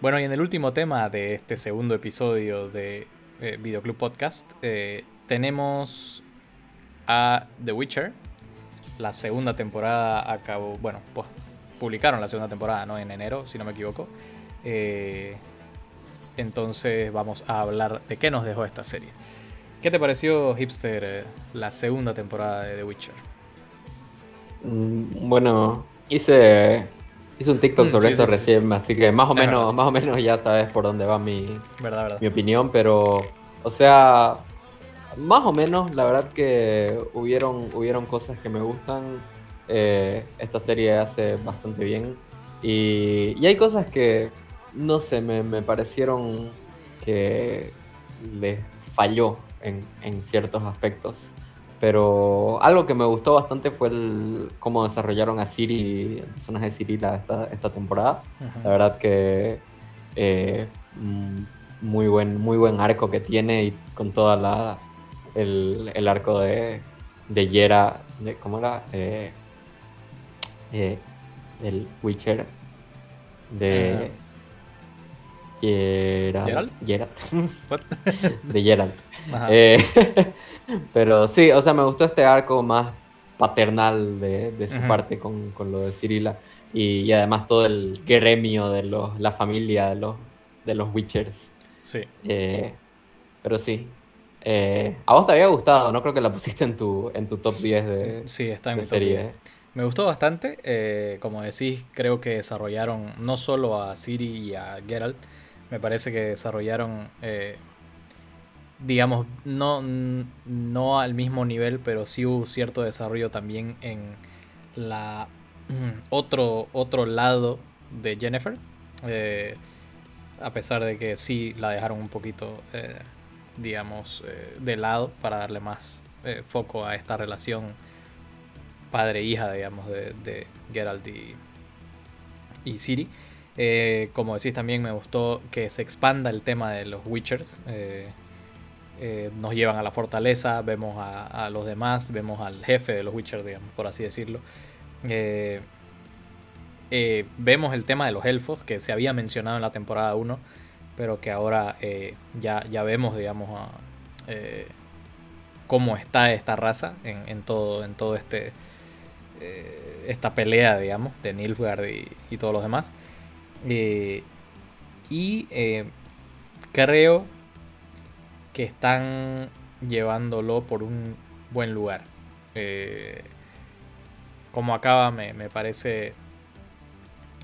Bueno, y en el último tema de este segundo episodio de eh, Videoclub Podcast, eh, tenemos a The Witcher. La segunda temporada acabó, bueno, pues publicaron la segunda temporada, ¿no? En enero, si no me equivoco. Eh, entonces vamos a hablar de qué nos dejó esta serie. ¿Qué te pareció, Hipster, la segunda temporada de The Witcher? Mm, bueno, hice Hice un TikTok sobre eso recién, así que más o menos, más o menos ya sabes por dónde va mi, mi opinión, pero o sea, más o menos, la verdad que hubieron, hubieron cosas que me gustan. Eh, esta serie hace bastante bien. Y, y hay cosas que, no sé, me, me parecieron que les falló en, en ciertos aspectos. Pero algo que me gustó bastante fue el, cómo desarrollaron a Siri, el personaje de Siri esta, esta temporada. La verdad que eh, mm, muy, buen, muy buen arco que tiene y con toda la el, el arco de, de Yera, de, ¿cómo era? Eh, eh, del Witcher de Geralt. Geralt. de Geralt. Eh, pero sí, o sea, me gustó este arco más paternal de, su parte con, lo de Cirila. Y, además todo el gremio de los, la familia de los, de los Witchers. Sí. Eh, pero sí. Eh, a vos te había gustado, ¿no? Creo que la pusiste en tu, en tu top 10 de, sí, está en mi serie. Me gustó bastante. como decís, creo que desarrollaron no solo a Ciri y a Geralt, me parece que desarrollaron digamos, no, no al mismo nivel, pero sí hubo cierto desarrollo también en la otro, otro lado de Jennifer. Eh, a pesar de que sí la dejaron un poquito, eh, digamos, eh, de lado para darle más foco a esta relación padre-hija, digamos, de, de, Geralt y, y Siri. como decís, también me gustó que se expanda el tema de los Witchers. Eh, nos llevan a la fortaleza, vemos a, los demás, vemos al jefe de los Witcher, digamos, por así decirlo. Eh, eh, vemos el tema de los elfos, que se había mencionado en la temporada 1, pero que ahora ya, ya vemos, digamos, cómo está esta raza en, todo, en todo este esta pelea, digamos, de Nilfgaard y todos los demás. y creo que están llevándolo por un buen lugar. Eh, como acaba me, parece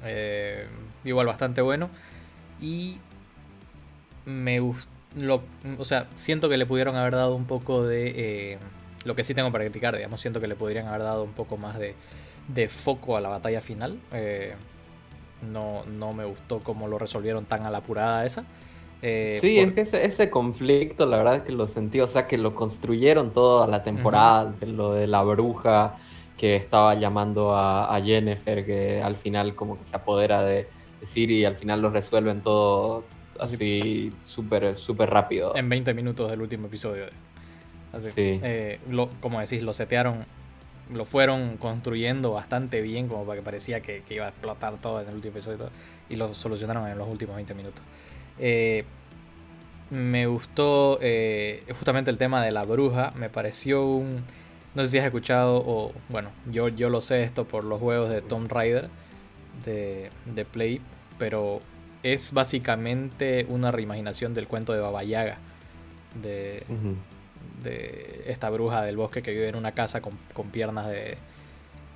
eh, igual bastante bueno. Y me gustó, o sea, siento que le pudieron haber dado un poco de... Eh, lo que sí tengo para criticar, digamos, siento que le podrían haber dado un poco más de, de foco a la batalla final. no, no me gustó cómo lo resolvieron tan a la apurada esa. Eh, sí, es que ese, conflicto, la verdad es que lo sentí, o sea, que lo construyeron toda la temporada, de lo de la bruja que estaba llamando a, Jennifer, que al final como que se apodera de, Siri y al final lo resuelven todo así súper súper rápido. En 20 minutos del último episodio. Así, sí. Eh, lo, como decís, lo setearon, lo fueron construyendo bastante bien, como para que parecía que, que iba a explotar todo en el último episodio y lo solucionaron en los últimos 20 minutos. Eh, me gustó eh, justamente el tema de la bruja. Me pareció un. No sé si has escuchado, o bueno, yo, yo lo sé esto por los juegos de Tomb Raider de, de Play, pero es básicamente una reimaginación del cuento de Baba Yaga. De, de esta bruja del bosque que vive en una casa con, piernas de,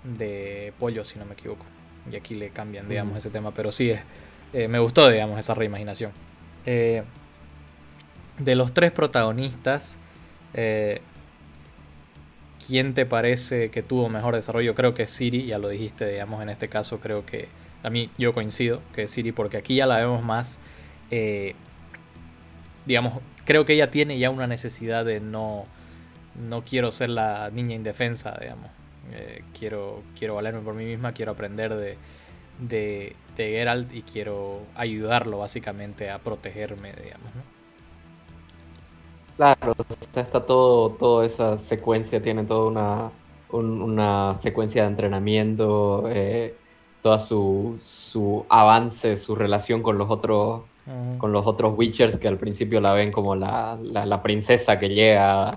de pollo, si no me equivoco. Y aquí le cambian, digamos, ese tema. Pero sí, eh, me gustó, digamos, esa reimaginación. Eh, de los tres protagonistas, eh, ¿quién te parece que tuvo mejor desarrollo? Creo que Siri, ya lo dijiste, digamos, en este caso creo que a mí yo coincido que Siri, porque aquí ya la vemos más, eh, digamos, creo que ella tiene ya una necesidad de no, no quiero ser la niña indefensa, digamos. quiero, quiero valerme por mí misma, quiero aprender de, de, de Geralt y quiero ayudarlo básicamente a protegerme, digamos. Claro, está todo, toda esa secuencia, tiene toda una, una secuencia de entrenamiento, eh, toda su, su avance, su relación con los otros con los otros Witchers que al principio la ven como la, la, princesa que llega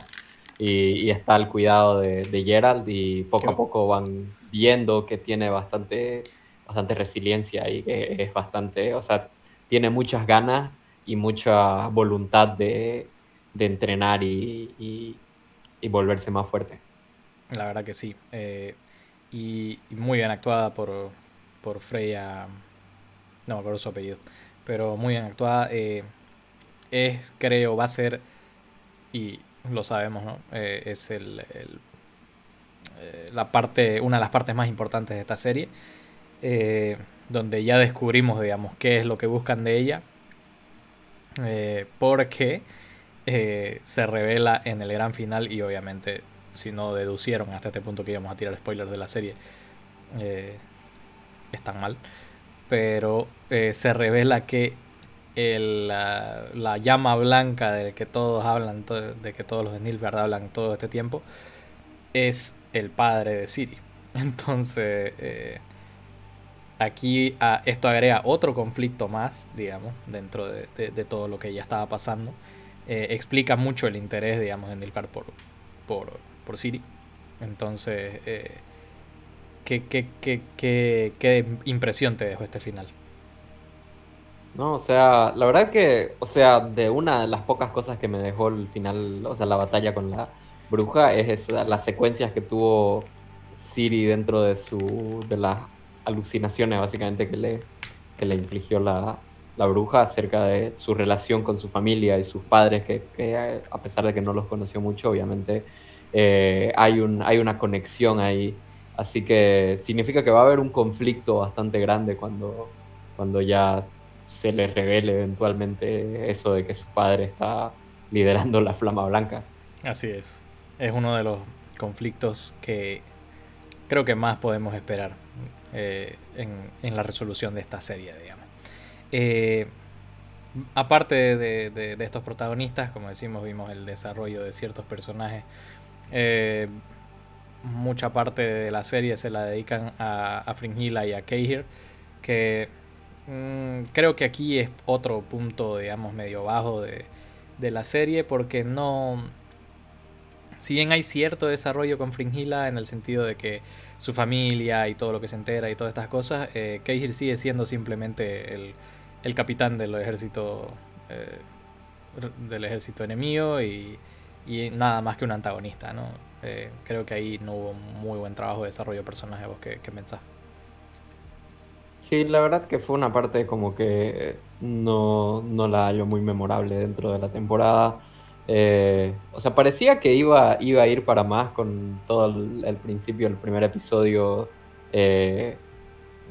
y, está al cuidado de, de, Gerald y poco a poco van viendo que tiene bastante, bastante resiliencia y que es bastante, o sea, tiene muchas ganas y mucha voluntad de, de entrenar y, y, volverse más fuerte. La verdad que sí. Eh, y, muy bien actuada por, por Freya. No me acuerdo su apellido. Pero muy bien actuada. Eh, es, creo, va a ser. Y lo sabemos, ¿no? Eh, es el, la parte, una de las partes más importantes de esta serie. Donde ya descubrimos, digamos, qué es lo que buscan de ella. porque se revela en el gran final y obviamente si no deducieron hasta este punto que íbamos a tirar spoilers de la serie, eh, están mal. Pero eh, se revela que la, llama blanca de que todos hablan, de que todos los Nilfgaard hablan todo este tiempo, es el padre de Siri. Entonces, eh, aquí ah, esto agrega otro conflicto más, digamos, dentro de, todo lo que ya estaba pasando. explica mucho el interés, digamos, de Nilfgaard por, por por Siri. Entonces, eh, ¿qué, qué, qué, qué, impresión te dejó este final? No, o sea, la verdad que, o sea, de una de las pocas cosas que me dejó el final, o sea, la batalla con la bruja, es esa, las secuencias que tuvo Siri dentro de su, de las alucinaciones básicamente que le, que le infligió la, la bruja acerca de su relación con su familia y sus padres, que, que a pesar de que no los conoció mucho, obviamente eh, hay, un, hay una conexión ahí. Así que significa que va a haber un conflicto bastante grande cuando, cuando ya se le revele eventualmente eso de que su padre está liderando la flama blanca. Así es. Es uno de los conflictos que creo que más podemos esperar eh, en, la resolución de esta serie, digamos. Eh, aparte de, estos protagonistas, como decimos, vimos el desarrollo de ciertos personajes eh, mucha parte de la serie se la dedican a, a Fringilla y a Keir, que mm, creo que aquí es otro punto, digamos, medio bajo de, la serie, porque no... Si bien hay cierto desarrollo con Fringilla en el sentido de que su familia y todo lo que se entera y todas estas cosas, eh, sigue siendo simplemente el, capitán del ejército eh, del ejército enemigo y nada más que un antagonista, ¿no? Eh, creo que ahí no hubo muy buen trabajo de desarrollo de personaje, vos que, que pensás. Sí, la verdad que fue una parte como que no, no la hallo muy memorable dentro de la temporada. Eh, o sea, parecía que iba, iba a ir para más con todo el, principio del primer episodio. Eh,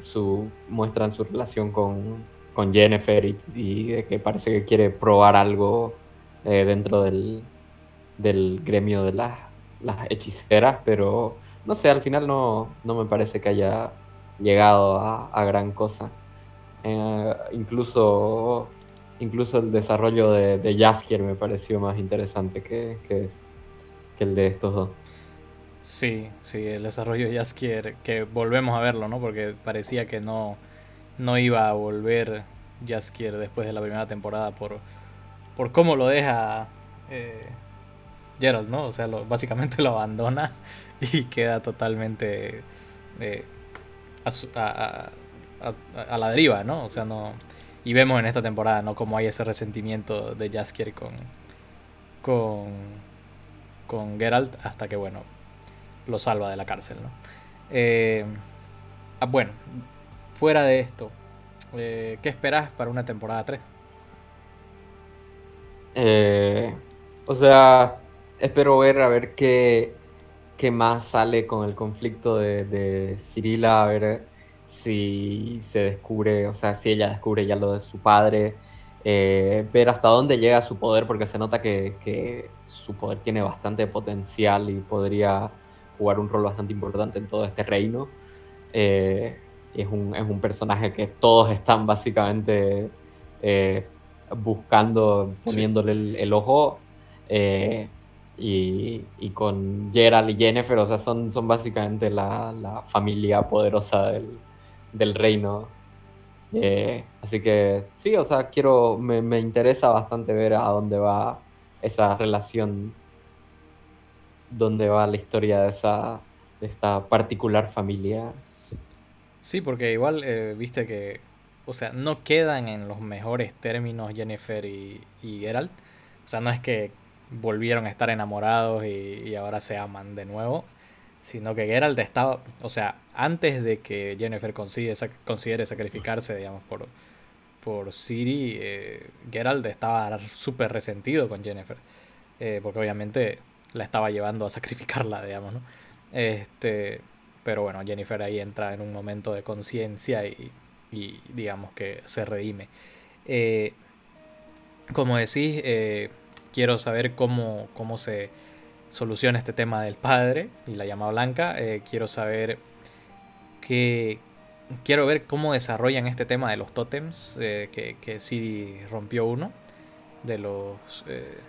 su, muestran su relación con, con Jennifer y, que parece que quiere probar algo dentro del, del gremio de las, las hechiceras, pero no sé, al final no, no me parece que haya llegado a, gran cosa. Eh, incluso, incluso el desarrollo de, de Jaskier me pareció más interesante que, que, el de estos dos. Sí, sí, el desarrollo de Jaskier, que volvemos a verlo, ¿no? Porque parecía que no, no iba a volver Jaskier después de la primera temporada por, por cómo lo deja eh, Gerald, ¿no? O sea, básicamente lo abandona y queda totalmente eh, a, la deriva, ¿no? O sea, no... Y vemos en esta temporada, ¿no? Cómo hay ese resentimiento de Jaskier con, con, con Geralt hasta que, bueno, lo salva de la cárcel, ¿no? Eh, ah, bueno, fuera de esto, eh, ¿qué esperas para una temporada 3? o sea, espero ver a ver qué, qué más sale con el conflicto de, de Cirila, a ver si se descubre, o sea, si ella descubre ya lo de su padre, eh, ver hasta dónde llega su poder, porque se nota que, su poder tiene bastante potencial y podría jugar un rol bastante importante en todo este reino. Eh, es, un, es, un, personaje que todos están básicamente eh, buscando, poniéndole el, el, ojo. Y, con Gerald y Jennifer, o sea, son, son básicamente la, familia poderosa del reino. Eh, así que sí, o sea, quiero, me, interesa bastante ver a dónde va esa relación, dónde va la historia de esa, de esta particular familia. Sí, porque igual, eh, viste que, o sea, no quedan en los mejores términos Jennifer y, y Geralt. O sea, no es que volvieron a estar enamorados y ahora se aman de nuevo sino que Geralt estaba, o sea, antes de que Jennifer considere, sacrificarse, digamos, por, por Siri, eh, Geralt estaba súper resentido con Jennifer, eh, porque obviamente la estaba llevando a sacrificarla, digamos, ¿no? Este, pero bueno, Jennifer ahí entra en un momento de conciencia y, y, digamos que se redime. Eh, como decís, quiero saber cómo, cómo se soluciona este tema del padre y la llama blanca. Eh, quiero saber qué. Quiero ver cómo desarrollan este tema de los tótems, eh, que, que rompió uno de los. Eh,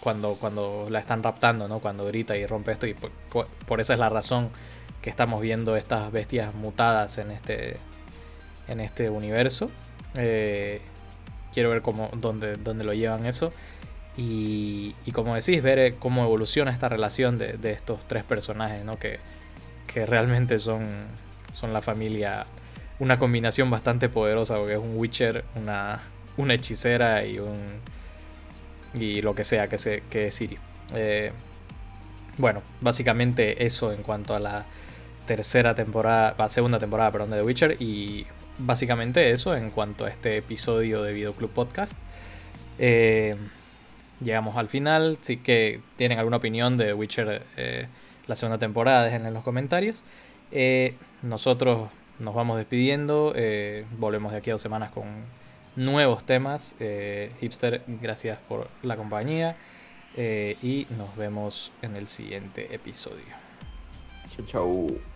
cuando, cuando la están raptando, ¿no? Cuando grita y rompe esto, y por, esa es la razón que estamos viendo estas bestias mutadas en este, en este universo. quiero ver cómo, dónde, dónde lo llevan eso. Y, como decís, ver eh, cómo evoluciona esta relación de, estos tres personajes, ¿no? Que, realmente son, son la familia, una combinación bastante poderosa, porque es un Witcher, una, una hechicera y un. y lo que sea que, se, que es Siri. Eh, bueno, básicamente eso en cuanto a la tercera temporada, la segunda temporada, perdón, de The Witcher. Y básicamente eso en cuanto a este episodio de Videoclub Podcast. Eh, llegamos al final. Si que tienen alguna opinión de Witcher eh, la segunda temporada, déjenla en los comentarios. Eh, nosotros nos vamos despidiendo. Eh, volvemos de aquí a dos semanas con nuevos temas. Hipster, gracias por la compañía. y nos vemos en el siguiente episodio. Chau, chau.